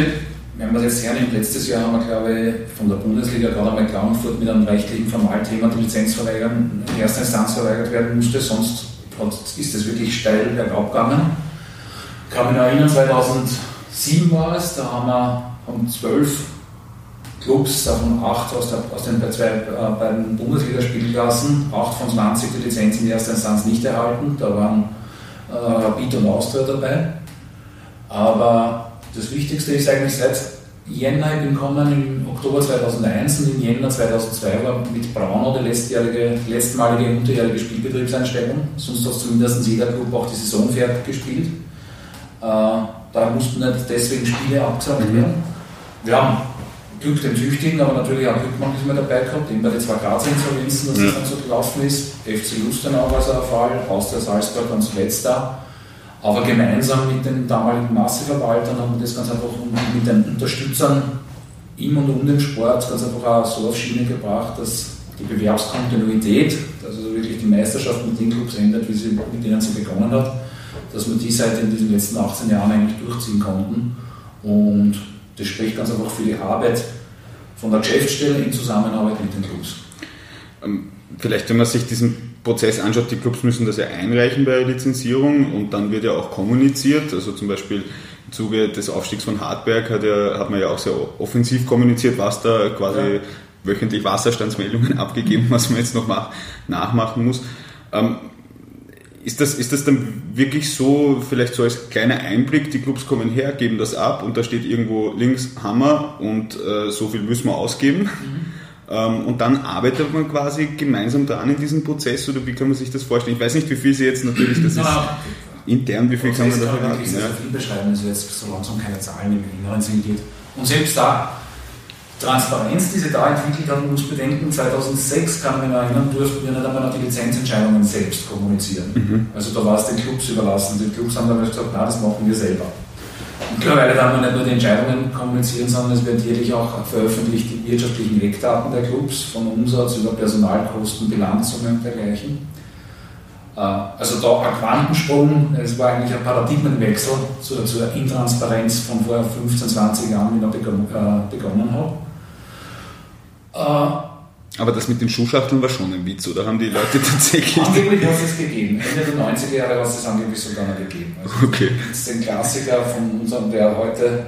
wenn man das jetzt hernimmt, letztes Jahr haben wir, glaube ich, von der Bundesliga gerade einmal Klagenfurt mit einem rechtlichen Formalthema die Lizenz verweigern, in erster Instanz verweigert werden musste, sonst ist es wirklich steil bergab gegangen. Ich kann mich noch erinnern, 2007 war es, da haben wir haben zwölf Clubs, davon acht aus, der, aus den zwei, äh, beiden Bundesligaspielklassen, acht von 20 die Lizenz in erster Instanz nicht erhalten. Da waren äh, Rapid und Austria dabei. Aber das Wichtigste ist eigentlich seit Jänner, ich bin gekommen im Oktober 2001 und im Jänner 2002 war mit Braunau die letztjährige, letztmalige unterjährige Spielbetriebseinstellung. Sonst hat zumindest jeder Club auch die Saison fertig gespielt. Äh, da mussten nicht deswegen Spiele abgesagt mhm. werden. Wir haben Glück dem Tüchtigen, aber natürlich auch Glück manchmal dabei gehabt, eben bei den zwei Grazer Insolvenzen, dass Ja. das dann so gelaufen ist. FC Lustenau war so ein Fall, Austria Salzburg dann zuletzt da. Aber gemeinsam mit den damaligen Masseverwaltern haben wir das ganz einfach und mit den Unterstützern im und um den Sport ganz einfach auch so auf Schiene gebracht, dass die Bewerbskontinuität, also wirklich die Meisterschaft mit den Clubs endet, wie sie, mit denen sie begonnen hat, dass wir die seit in diesen letzten 18 Jahren eigentlich durchziehen konnten. Und das spricht ganz einfach für die Arbeit von der Geschäftsstelle in Zusammenarbeit mit den Clubs. Ähm, Vielleicht, wenn man sich diesen Prozess anschaut, die Clubs müssen das ja einreichen bei der Lizenzierung und dann wird ja auch kommuniziert. Also zum Beispiel im Zuge des Aufstiegs von Hartberg hat, ja, hat man ja auch sehr offensiv kommuniziert, was da quasi Ja. wöchentlich Wasserstandsmeldungen abgegeben, was man jetzt noch mach, nachmachen muss. Ähm, ist das, ist das dann wirklich so, vielleicht so als kleiner Einblick, die Clubs kommen her, geben das ab und da steht irgendwo links Hammer und äh, so viel müssen wir ausgeben? Ähm, und dann arbeitet man quasi gemeinsam dran in diesem Prozess oder wie kann man sich das vorstellen? Ich weiß nicht, wie viel Sie jetzt natürlich, das ist intern, wie viel kann man da Prozess kann man verraten? wirklich sehr, Ja. sehr viel beschreiben, also jetzt so langsam keine Zahlen im inneren geht. Und selbst da, Transparenz, die sie da entwickelt hat, man muss bedenken, 2006 kann noch erinnern, durften wir nicht einmal noch die Lizenzentscheidungen selbst kommunizieren. Mhm. Also da war es den Clubs überlassen. Die Clubs haben damals gesagt, na, das machen wir selber. Mittlerweile werden wir nicht nur die Entscheidungen kommunizieren, sondern es wird jährlich auch veröffentlicht die wirtschaftlichen Eckdaten der Clubs, von Umsatz über Personalkosten, Bilanzsummen und dergleichen. Äh, Also da ein Quantensprung, es war eigentlich ein Paradigmenwechsel zur, zur Intransparenz von vor 15, 20 Jahren, wie begonnen, äh, begonnen. Äh, Aber das mit den Schuhschachteln war schon ein Witz, oder haben die Leute tatsächlich... Angeblich hat es es gegeben. Ende der 90er Jahre hat es es angeblich sogar noch gegeben. Also Okay. das ist ein Klassiker von unserem, der heute,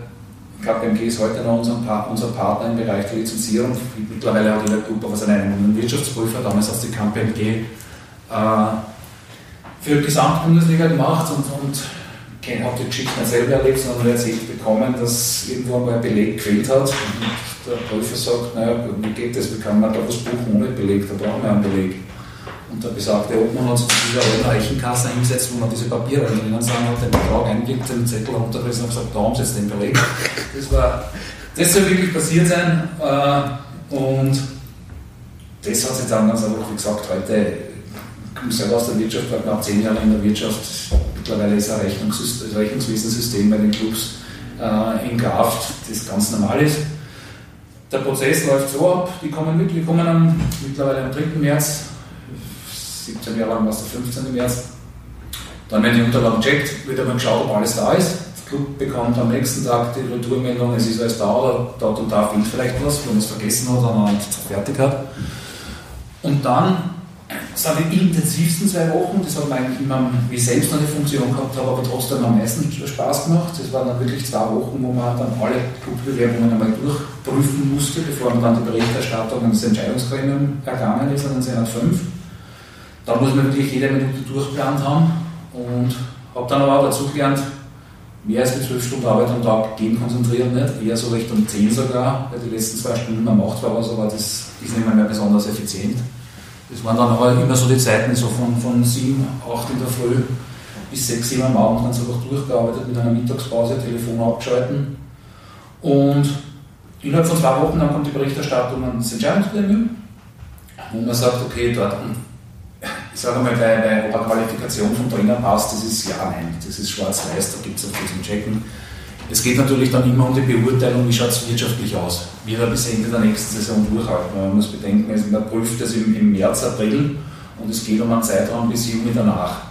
KPMG ist heute noch unser, unser Partner im Bereich der Lizenzierung. Mittlerweile hat jeder aber seinen eigenen Wirtschaftsprüfer, damals hat es die KPMG äh, für die Gesamtbundesliga gemacht und, und habe die Geschichte nicht selber erlebt, sondern erzählt bekommen, dass irgendwo mal ein Beleg gefehlt hat. Und der Prüfer sagt, naja, wie geht das, wie kann man da was buchen ohne Beleg, da brauchen wir einen Beleg. Und der besagte Obmann hat sich zu dieser alten Rechenkasse hingesetzt, wo man diese Papiere drinnen sind, hat den Betrag eingelegt, den Zettel runtergerissen und gesagt, da haben sie jetzt den Beleg. Das war, das soll wirklich passiert sein. äh, Und das hat sich dann ganz einfach, wie gesagt, heute, ich komme selber aus der Wirtschaft, war knapp zehn Jahre in der Wirtschaft. Mittlerweile ist ein Rechnungssystem, das Rechnungswesensystem bei den Clubs äh, in Kraft, das ganz normal ist. Der Prozess läuft so ab, die kommen mit, wir kommen am, mittlerweile am 3. März, 17 Jahre lang war es der 15. März. Dann werden die Unterlagen gecheckt, wird einmal geschaut, ob alles da ist. Der Club bekommt am nächsten Tag die Retourmeldung, es ist alles da oder dort und da fehlt vielleicht was, wenn man es vergessen hat oder nicht fertig hat. Und dann sind die intensivsten zwei Wochen, das hat mir eigentlich immer, wie ich selbst noch eine Funktion gehabt habe, aber trotzdem am meisten Spaß gemacht. Das waren dann wirklich zwei Wochen, wo man dann alle Clubbewerbungen einmal durchprüfen musste, bevor man dann die Berichterstattung das Entscheidungsgremium ergangen ist, an den Senat 5. Da muss man wirklich jede Minute durchgeplant haben und habe dann aber auch dazu gelernt, mehr als mit 12 Stunden Arbeit am Tag gehen konzentrieren nicht, eher so Richtung 10 sogar, weil die letzten zwei Stunden man macht zwar was, aber das ist nicht mehr besonders effizient. Das waren dann aber immer so die Zeiten so von, von 7, 8 in der Früh bis 6, 7 am Abend ganz einfach durchgearbeitet mit einer Mittagspause, Telefon abgeschalten. Und innerhalb von zwei Wochen dann kommt die Berichterstattung an das Entscheidungsgremium, wo man sagt, okay, dort, ich sage mal, bei, bei ob eine Qualifikation vom Trainer passt, das ist ja, nein, das ist schwarz-weiß, da gibt es auch viel zum Checken. Es geht natürlich dann immer um die Beurteilung, wie schaut es wirtschaftlich aus. Wie wir bis Ende der nächsten Saison durchhalten. Man muss bedenken, also man prüft das im, im März, April und es geht um einen Zeitraum bis Juni danach.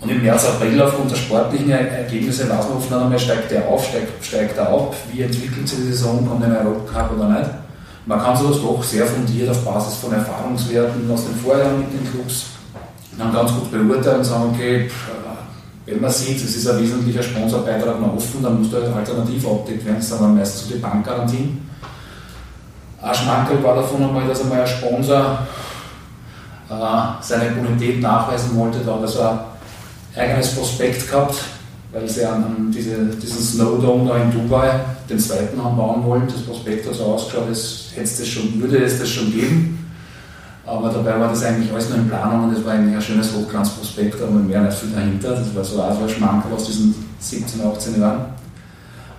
Und im März, April aufgrund der sportlichen Ergebnisse weiß man oft einmal, steigt der auf, steigt, steigt er ab, wie entwickelt sich die Saison, kommt ein Europacup oder nicht. Man kann sowas doch sehr fundiert auf Basis von Erfahrungswerten aus den Vorjahren mit den Clubs dann ganz gut beurteilen und sagen, okay, wenn man sieht, es ist ein wesentlicher Sponsorbeitrag noch offen, dann muss der alternativ abdeckt werden, das sind dann meistens so die Bankgarantien. Ein Schmankerl war davon einmal, dass einmal ein Sponsor äh, seine Bonität nachweisen wollte, da hat er so ein eigenes Prospekt gehabt, weil sie an diese, diesen Snowdome da in Dubai, den zweiten haben bauen wollen. Das Prospekt hat so ausgeschaut, als hätte es das schon, würde es das schon geben. Aber dabei war das eigentlich alles nur in Planung und das war ein schönes Hochglanzprospekt, aber mehr nicht viel dahinter. Das war so auch so ein Schmankerl aus diesen 17, 18 Jahren.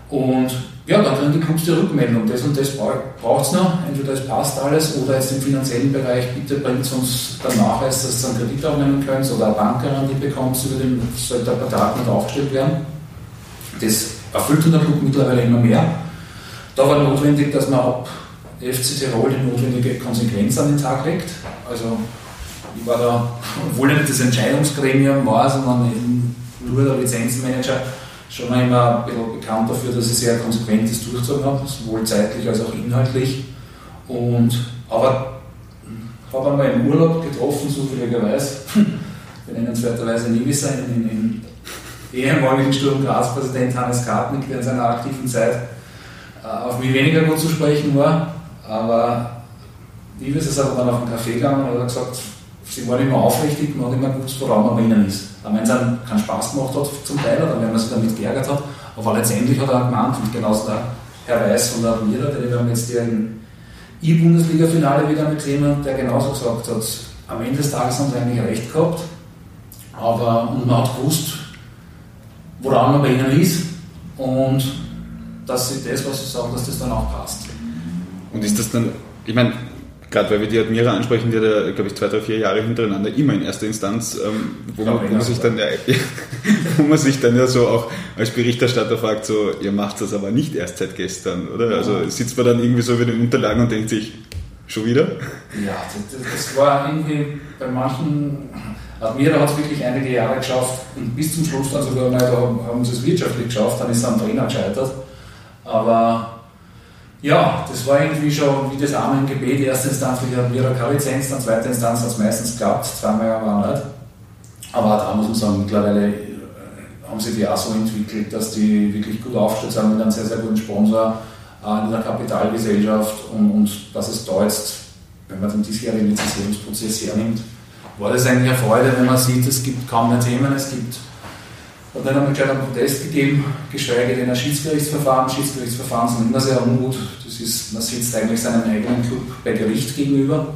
Und ja, dann kriegen die Clubs die Rückmeldung, das und das braucht es noch, entweder es passt alles oder jetzt im finanziellen Bereich, bitte bringt uns den Nachweis, dass ihr einen Kredit aufnehmen könnt oder eine Bankgarantie bekommt, über den sollte ein Vertrag nicht aufgestellt werden. Das erfüllt der Club mittlerweile immer mehr. Da war notwendig, dass man ab FC Tirol die notwendige Konsequenz an den Tag legt. Also ich war da, obwohl ich nicht das Entscheidungsgremium war, sondern nur der Lizenzmanager, schon immer ein bisschen bekannt dafür, dass ich sehr konsequent das durchgezogen habe, sowohl zeitlich als auch inhaltlich. Und, aber habe einmal im Urlaub getroffen, zufälligerweise, benennenswerterweise Niewisser, in, in, in ehemaligen Sturm Graz-Präsident Hannes Kartnick, der in seiner aktiven Zeit äh, auf mich weniger gut zu sprechen war, aber Niewiss ist aber dann auf den Café gegangen und hat gesagt, sie waren immer aufrichtig, man hat immer gewusst, woran man bei ihnen ist. Auch wenn es einem keinen Spaß gemacht hat zum Teil oder wenn man sich damit geärgert hat, aber letztendlich hat er gemeint, und genauso der Herr Weiß von der Admira, den wir haben jetzt hier im E-Bundesliga-Finale wieder mitgesehen, der genauso gesagt hat, am Ende des Tages haben sie eigentlich recht gehabt, aber und man hat gewusst, woran man bei ihnen ist und dass sie das, was sie sagen, dass das dann auch passt. Und ist das dann, ich meine, gerade weil wir die Admira ansprechen, die hat ja, glaube ich, zwei, drei, vier Jahre hintereinander immer in erster Instanz, ähm, wo, man, wo, man sich dann, ja, wo man sich dann ja so auch als Berichterstatter fragt, so, ihr macht das aber nicht erst seit gestern, oder? Also sitzt man dann irgendwie so über den Unterlagen und denkt sich, schon wieder? Ja, das, das war irgendwie bei manchen, Admira hat es wirklich einige Jahre geschafft und bis zum Schluss dann sogar mal, da haben sie es wirtschaftlich geschafft, dann ist es am Trainer gescheitert. Aber ja, das war irgendwie schon wie das Arme im Gebet. Erste Instanz hatten wir keine Lizenz, dann zweite Instanz hat es meistens geklappt, zweimal war nicht. Aber da muss man sagen, mittlerweile äh, haben sie die auch so entwickelt, dass die wirklich gut aufgestellt sind mit einem sehr, sehr guten Sponsor äh, in der Kapitalgesellschaft und, und dass es da jetzt, wenn man den diesjährigen Lizenzierungsprozess hernimmt, war das eigentlich eine Freude, wenn man sieht, es gibt kaum mehr Themen, es gibt hat dann einmal gleich einen Protest gegeben, geschweige denn ein Schiedsgerichtsverfahren. Schiedsgerichtsverfahren sind immer sehr ungut. Das ist, man sitzt eigentlich seinem eigenen Club bei Gericht gegenüber.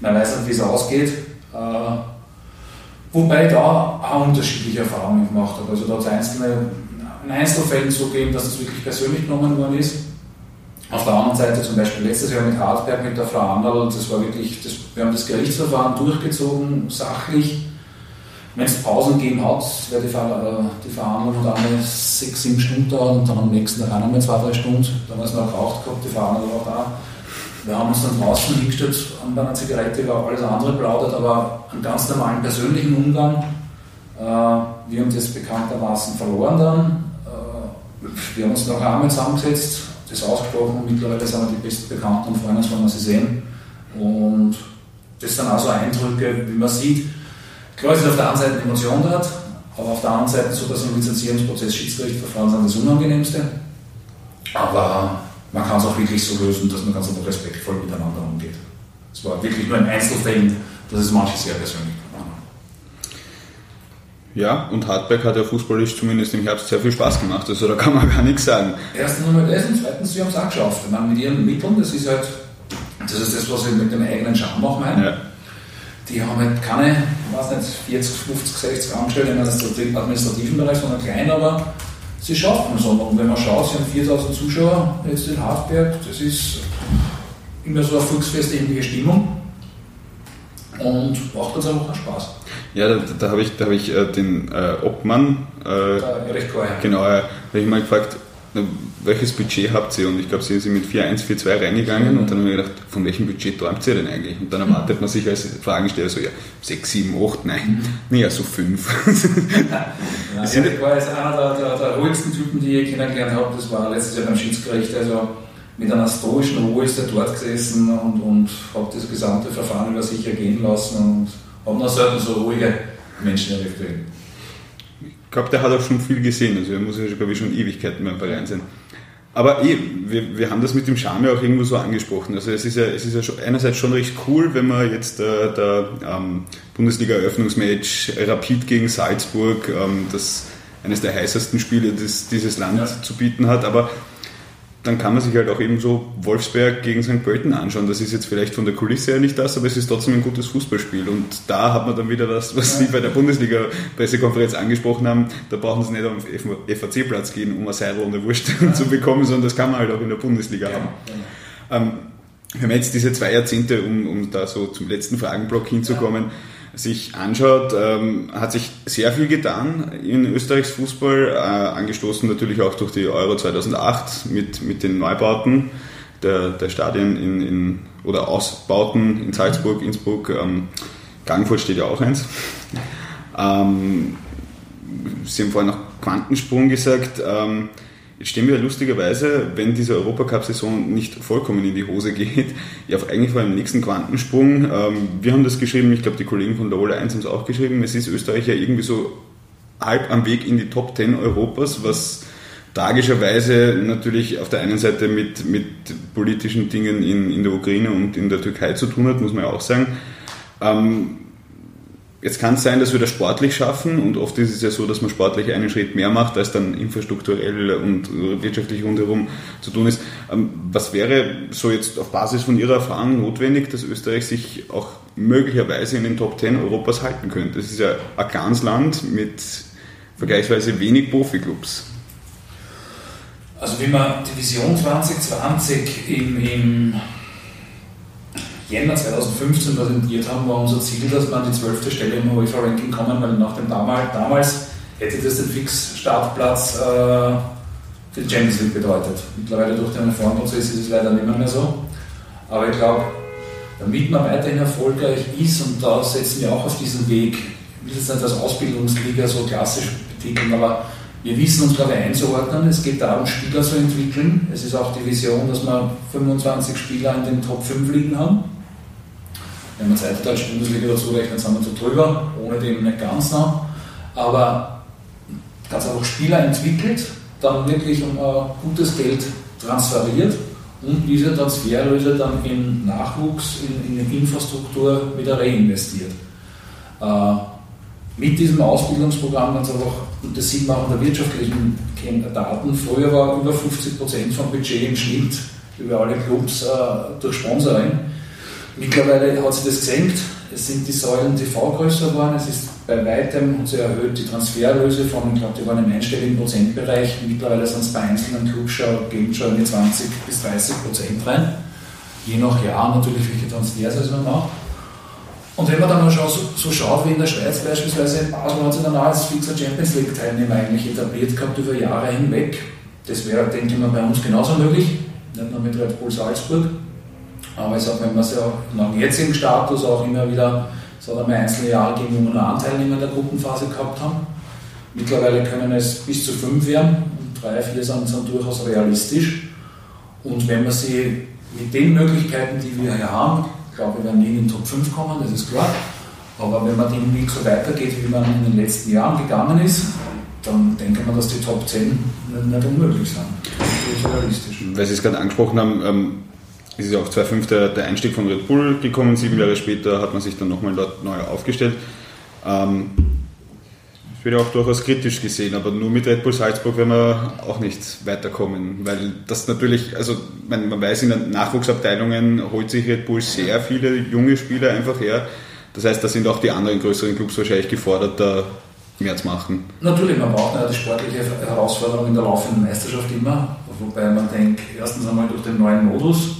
Man weiß nicht, wie es ausgeht. Äh, wobei da auch unterschiedliche Erfahrungen gemacht habe. Also da hat es einzelne, in Einzelfällen so gegeben, dass das wirklich persönlich genommen worden ist. Auf der anderen Seite zum Beispiel letztes Jahr mit Hartberg, mit der Frau Anderl, das war wirklich, das, wir haben das Gerichtsverfahren durchgezogen, sachlich wenn es Pausen gegeben hat, wäre die, Ver die Verhandlung hat einmal sechs, sieben Stunden dauert und dann am nächsten Tag auch nochmal zwei, drei Stunden. Dann haben wir es noch geraucht gehabt, die Verhandlung auch da. Wir haben uns dann draußen hingestellt, bei einer Zigarette über alles andere plaudert, aber einen ganz normalen persönlichen Umgang. Äh, wir haben das bekanntermaßen verloren dann. Äh, wir haben uns noch einmal zusammengesetzt, das ausgesprochen und mittlerweile sind wir die besten Bekannten und Freunde, wenn wir sie sehen. Und das sind auch so Eindrücke, wie man sieht, Klar ist auf der einen Seite Emotion dort, aber auf der anderen Seite so, dass im Lizenzierungsprozess Schiedsgerichtsverfahren sind das Unangenehmste. Aber man kann es auch wirklich so lösen, dass man ganz einfach respektvoll miteinander umgeht. Es war wirklich nur ein Einzelfällen, dass es manche sehr persönlich ja, und Hartberg hat ja fußballisch zumindest im Herbst sehr viel Spaß gemacht, also da kann man gar nichts sagen. Erstens einmal das und zweitens, sie haben es auch geschafft. Ich meine, mit ihren Mitteln, das ist halt, das ist das, was ich mit dem eigenen Charme auch meine. Ja die haben halt keine, ich weiß nicht, 40, 50, 60 Angestellte im administrativen Bereich, sondern klein, aber sie schaffen es. Und wenn man schaut, sie haben 4000 Zuschauer jetzt in Hartberg, das ist immer so eine volksfestliche Stimmung und macht uns einfach Spaß. Ja, da, da habe ich, da hab ich äh, den äh, Obmann, äh, Erich genau, äh, habe ich mal gefragt, welches Budget habt ihr? Und ich glaube, sie sind mit 4-1, 4-2 reingegangen und dann haben wir gedacht, von welchem Budget träumt ihr denn eigentlich? Und dann erwartet man sich als Fragensteller so, ja, 6, 7, 8, nein, mhm. naja, so 5. ja, ich war jetzt einer der, der, der, ruhigsten Typen, die ich kennengelernt habe, das war letztes Jahr beim Schiedsgericht, also mit einer stoischen Ruhe ist er dort gesessen und, und hat das gesamte Verfahren über sich ergehen lassen und habe noch selten so ruhige Menschen erlebt. Ich glaube, der hat auch schon viel gesehen. Also er muss ja, glaube ich, schon Ewigkeiten beim Verein sein. Aber eh, wir, wir haben das mit dem Charme ja auch irgendwo so angesprochen. Also es ist ja, es ist ja schon, einerseits schon recht cool, wenn man jetzt äh, der ähm, Bundesliga-Eröffnungsmatch Rapid gegen Salzburg, ähm, das eines der heißesten Spiele, das dieses Land ja. zu bieten hat. Aber dann kann man sich halt auch eben so Wolfsberg gegen St. Pölten anschauen. Das ist jetzt vielleicht von der Kulisse her nicht das, aber es ist trotzdem ein gutes Fußballspiel. Und da hat man dann wieder das, was Sie bei der Bundesliga-Pressekonferenz angesprochen haben. Da brauchen Sie nicht auf den FAC-Platz gehen, um eine Seidel und eine Wurst ja. zu bekommen, sondern das kann man halt auch in der Bundesliga ja, haben. Ja. Ähm, wir haben jetzt diese zwei Jahrzehnte, um, um da so zum letzten Fragenblock hinzukommen, sich anschaut, ähm, hat sich sehr viel getan in Österreichs Fußball, äh, angestoßen natürlich auch durch die Euro 2008 mit, mit den Neubauten der, der Stadien in, in, oder Ausbauten in Salzburg, Innsbruck, ähm, Gangfurt steht ja auch eins. Ähm, Sie haben vorhin noch Quantensprung gesagt. Ähm, Jetzt stehen wir lustigerweise, wenn diese Europacup-Saison nicht vollkommen in die Hose geht, ja eigentlich vor einem nächsten Quantensprung. Ähm, wir haben das geschrieben, ich glaube die Kollegen von der Ole 1 haben es auch geschrieben, es ist Österreich ja irgendwie so halb am Weg in die Top 10 Europas, was tragischerweise natürlich auf der einen Seite mit, mit politischen Dingen in, in der Ukraine und in der Türkei zu tun hat, muss man ja auch sagen. Ähm, Jetzt kann es sein, dass wir das sportlich schaffen und oft ist es ja so, dass man sportlich einen Schritt mehr macht, als dann infrastrukturell und wirtschaftlich rundherum zu tun ist. Ähm, was wäre so jetzt auf Basis von Ihrer Erfahrung notwendig, dass Österreich sich auch möglicherweise in den Top 10 Europas halten könnte? Das ist ja ein kleines Land mit vergleichsweise wenig Profiklubs. Also wie man die Vision 2020 im, im Jänner 2015 präsentiert haben, war unser Ziel, dass wir an die zwölfte Stelle im UEFA-Ranking kommen, weil nach dem damals, damals hätte das den Fix-Startplatz äh, für die Champions League bedeutet. Mittlerweile durch den Reformprozess ist es leider nicht mehr so. Aber ich glaube, damit man weiterhin erfolgreich ist, und da setzen wir auch auf diesen Weg, ich will jetzt nicht als Ausbildungsliga so klassisch betiteln, aber wir wissen uns, ich, einzuordnen. Es geht darum, Spieler zu entwickeln. Es ist auch die Vision, dass wir 25 Spieler in den Top 5 liegen haben. Wenn man zweite deutsche Bundesliga dazu rechnet, sind wir so drüber, ohne dem nicht ganz nah. Aber ganz einfach Spieler entwickelt, dann wirklich um uh, gutes Geld transferiert und diese Transferlöse dann in Nachwuchs, in, in Infrastruktur wieder reinvestiert. Uh, mit diesem Ausbildungsprogramm ganz einfach, und das sieht man auch in der wirtschaftlichen Daten, früher war über 50% vom Budget im Schnitt über alle Clubs uh, durch Sponsoring. Mittlerweile hat sich das gesenkt. Es sind die Säulen TV größer geworden. Es ist bei weitem hat sich erhöht die Transferlöse von, ich glaube, die waren im einstelligen Prozentbereich. Mittlerweile sind es bei einzelnen gehen schon in die 20 bis 30 Prozent rein. Je nach Jahr natürlich, welche Transfers man macht. Und wenn man dann mal so, schaut, wie in der Schweiz beispielsweise, Basel hat sich dann als fixer Champions League-Teilnehmer eigentlich etabliert gehabt über Jahre hinweg. Das wäre, denke ich mal, bei uns genauso möglich, nicht nur mit Red Bull Salzburg. Aber ich sage, wenn wir es ja nach dem jetzigen Status auch immer wieder, sagen wir einzelne Jahre gegen wo wir nur einen in der Gruppenphase gehabt haben. Mittlerweile können es bis zu fünf werden und drei, vier sind, sind durchaus realistisch. Und wenn wir sie mit den Möglichkeiten, die wir hier haben, ich glaube, wir werden nie in den Top 5 kommen, das ist klar. Aber wenn man den Weg so weitergeht, wie man in den letzten Jahren gegangen ist, dann denke man, dass die Top 10 nicht, unmöglich sind. Das ist realistisch. Weil Sie es gerade angesprochen haben, ähm, es ist ja auch 2005 der, der Einstieg von Red Bull gekommen, sieben Jahre später hat man sich dann nochmal dort neu aufgestellt. Ähm, es wird ja auch durchaus kritisch gesehen, aber nur mit Red Bull Salzburg werden wir auch nicht weiterkommen, weil das natürlich, also man, man weiß, in den Nachwuchsabteilungen holt sich Red Bull sehr viele junge Spieler einfach her. Das heißt, da sind auch die anderen größeren Clubs wahrscheinlich gefordert, da mehr zu machen. Natürlich, man braucht die sportliche Herausforderung in der laufenden Meisterschaft immer, wobei man denkt, erstens einmal durch den neuen Modus,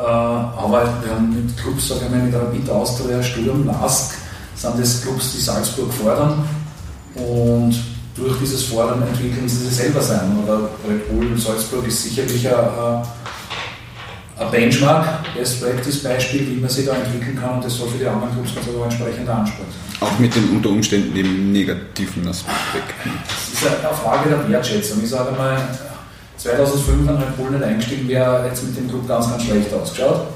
aber wir haben mit Clubs, sagen wir mal, mit Rapid Austria, Sturm, Lask, sind das Clubs, die Salzburg fordern und durch dieses Fordern entwickeln sie sich selber sein. Oder Red Bull Salzburg ist sicherlich ein, ein Benchmark, Best Practice Beispiel, wie man sich da entwickeln kann und das soll für die anderen Clubs ganz ein entsprechender Anspruch sein. Auch mit den unter Umständen dem negativen Aspekt. Das ist eine Frage der Wertschätzung. Ich sage mal, 2005 an Red nicht eingestiegen wäre, jetzt mit dem Club ganz, ganz schlecht ausgeschaut.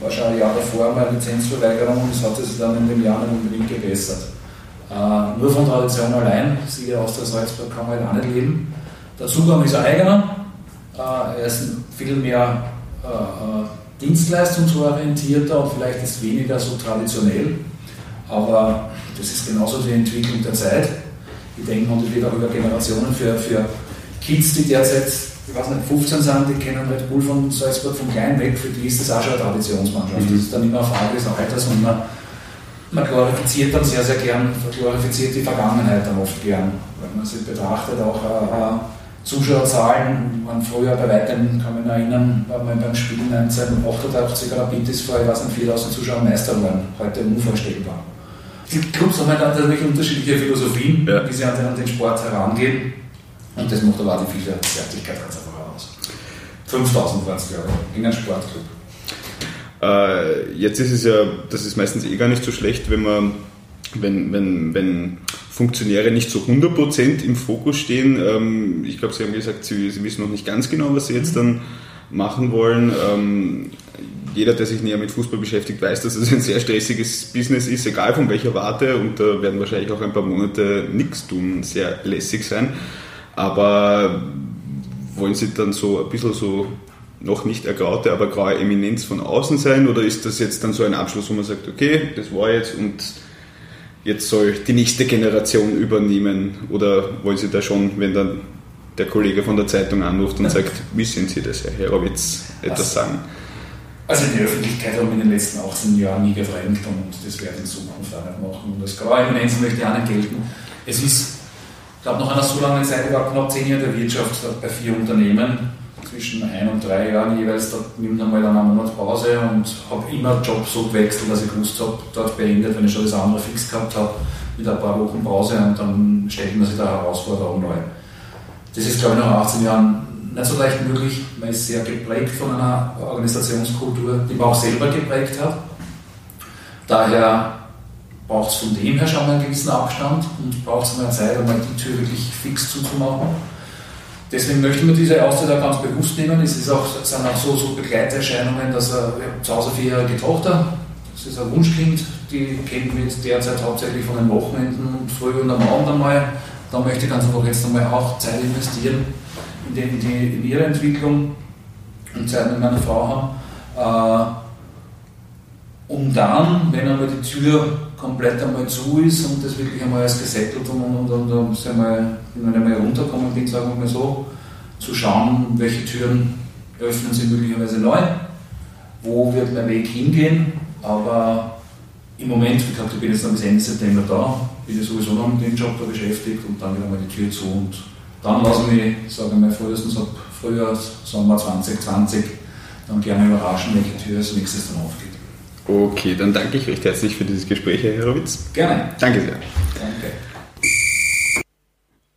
War schon ein Jahr davor mal Lizenzverweigerung und das hat sich dann in dem Jahr nicht unbedingt gebessert. Äh, nur von Tradition allein, siehe aus der Salzburg, kann man halt auch nicht leben. Der Zugang ist ein eigener, äh, er ist viel mehr äh, äh, dienstleistungsorientierter und vielleicht ist weniger so traditionell, aber das ist genauso die Entwicklung der Zeit. Ich denke, man wird auch über Generationen für, für Kids, die derzeit, ich weiß nicht, 15 sind, die kennen Red Bull von Salzburg vom Klein weg, für die ist das auch schon eine Traditionsmannschaft. Mhm. Das ist dann immer eine Frage des Alters und man, man glorifiziert dann sehr, sehr gern, glorifiziert die Vergangenheit dann oft gern, wenn man sich betrachtet, auch äh, Zuschauerzahlen waren früher bei weitem, kann man erinnern, war man beim Spiel 1988 Rapid ist vor, ich weiß nicht, 4000 Zuschauer Meister geworden. Heute unvorstellbar. Die Clubs haben halt natürlich unterschiedliche Philosophien, ja. wie sie an den, Sport herangehen. Und das macht aber auch die Vielseitigkeit ganz einfach aus. 5000 waren es, glaube ich, in einem Sportclub. Äh, jetzt ist es ja, das ist meistens eh gar nicht so schlecht, wenn man, wenn, wenn, wenn Funktionäre nicht zu 100% im Fokus stehen. Ähm, ich glaube, Sie haben gesagt, Sie, Sie, wissen noch nicht ganz genau, was Sie jetzt dann machen wollen. Ähm, jeder, der sich näher mit Fußball beschäftigt, weiß, dass es ein sehr stressiges Business ist, egal von welcher Warte. Und da werden wahrscheinlich auch ein paar Monate nichts tun, sehr lässig sein. Aber wollen Sie dann so ein bisschen so noch nicht ergraute, aber graue Eminenz von außen sein? Oder ist das jetzt dann so ein Abschluss, wo man sagt, okay, das war jetzt und jetzt soll die nächste Generation übernehmen? Oder wollen Sie da schon, wenn dann der Kollege von der Zeitung anruft und sagt, wie sind Sie das, Herr Herowitz, etwas sagen? Also die Öffentlichkeit haben wir in den letzten 18 Jahren nie gefremd und das werde ich in Zukunft auch nicht machen. Und das graue Eminenz möchte ich auch nicht gelten. Es ist, ich glaube, nach einer so langen Zeit, ich war knapp 10 Jahre der Wirtschaft bei vier Unternehmen, zwischen ein und drei Jahren jeweils, da nimmt einmal dann einen Monat Pause und habe immer Job so gewechselt, dass ich gewusst habe, dort beendet, wenn ich schon das andere fix gehabt habe, mit ein paar Wochen Pause und dann stellt man sich da Herausforderung neu. Das ist, glaube ich, nach 18 Jahren nicht so leicht möglich. Man ist sehr geprägt von einer Organisationskultur, die man auch selber geprägt hat. Daher braucht es von dem her schon mal einen gewissen Abstand und braucht es mal Zeit, einmal die Tür wirklich fix zuzumachen. Deswegen möchten wir diese Auszeit auch ganz bewusst nehmen. Es ist auch, sind auch so, so Begleiterscheinungen, dass er, zu Hause vierjährige Tochter, das ist ein Wunschkind, die kennt mich derzeit hauptsächlich von den Wochenenden und früh und am Abend einmal. Da möchte ich ganz einfach jetzt einmal auch Zeit investieren in, den, die, in ihre Entwicklung und Zeit mit meiner Frau haben. Äh, um dann, wenn einmal die Tür komplett einmal zu ist und das wirklich einmal als gesettelt und, und, und, und wir, wenn ich einmal runterkommen bin, sagen wir mal so, zu schauen, welche Türen öffnen sich möglicherweise neu, wo wird mein Weg hingehen, aber im Moment, wie gesagt, ich bin jetzt noch bis Ende September da, bin ich sowieso noch mit dem Job da beschäftigt und dann wieder mal die Tür zu und dann lasse ich mich, sagen wir mal, frühestens ab Frühjahr, Sommer 2020, dann gerne überraschen, welche Tür als nächstes dann aufgeht. Okay, dann danke ich recht herzlich für dieses Gespräch, Herr Herowitz. Gerne. Danke sehr. Danke.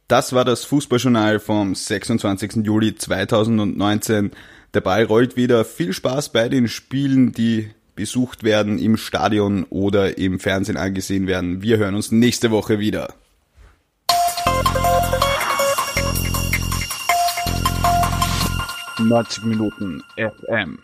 Das war das Fußballjournal vom 26. Juli 2019. Der Ball rollt wieder. Viel Spaß bei den Spielen, die besucht werden im Stadion oder im Fernsehen angesehen werden. Wir hören uns nächste Woche wieder. Neunzig Minuten FM.